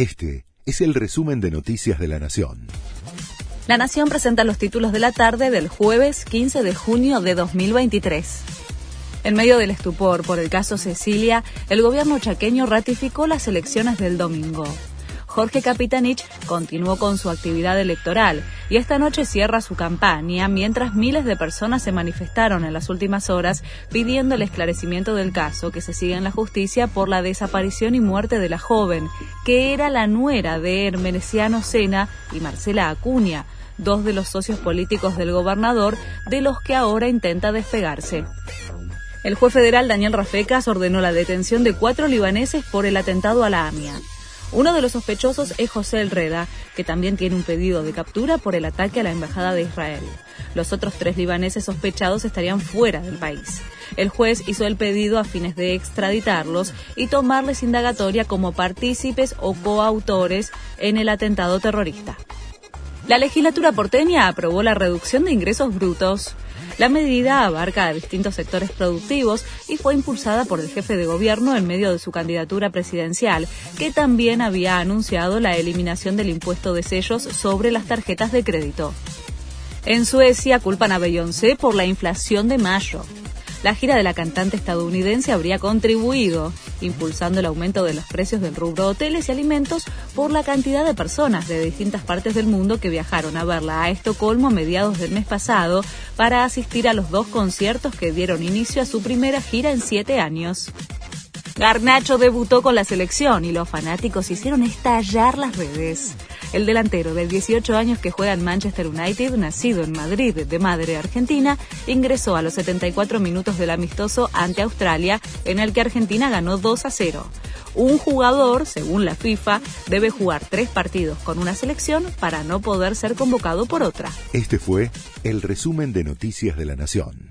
Este es el resumen de Noticias de la Nación. La Nación presenta los títulos de la tarde del jueves 15 de junio de 2023. En medio del estupor por el caso Cecilia, el gobierno chaqueño ratificó las elecciones del domingo. Jorge Capitanich continuó con su actividad electoral y esta noche cierra su campaña mientras miles de personas se manifestaron en las últimas horas pidiendo el esclarecimiento del caso que se sigue en la justicia por la desaparición y muerte de la joven, que era la nuera de Hermenesiano Sena y Marcela Acuña, dos de los socios políticos del gobernador de los que ahora intenta despegarse. El juez federal Daniel Rafecas ordenó la detención de cuatro libaneses por el atentado a la AMIA. Uno de los sospechosos es José Elreda, que también tiene un pedido de captura por el ataque a la Embajada de Israel. Los otros tres libaneses sospechados estarían fuera del país. El juez hizo el pedido a fines de extraditarlos y tomarles indagatoria como partícipes o coautores en el atentado terrorista. La legislatura porteña aprobó la reducción de ingresos brutos. La medida abarca a distintos sectores productivos y fue impulsada por el jefe de gobierno en medio de su candidatura presidencial, que también había anunciado la eliminación del impuesto de sellos sobre las tarjetas de crédito. En Suecia culpan a Beyoncé por la inflación de mayo la gira de la cantante estadounidense habría contribuido, impulsando el aumento de los precios del rubro hoteles y alimentos por la cantidad de personas de distintas partes del mundo que viajaron a verla a Estocolmo a mediados del mes pasado para asistir a los dos conciertos que dieron inicio a su primera gira en siete años. Garnacho debutó con la selección y los fanáticos hicieron estallar las redes. El delantero de 18 años que juega en Manchester United, nacido en Madrid de madre argentina, ingresó a los 74 minutos del amistoso ante Australia, en el que Argentina ganó 2 a 0. Un jugador, según la FIFA, debe jugar tres partidos con una selección para no poder ser convocado por otra. Este fue el resumen de Noticias de la Nación.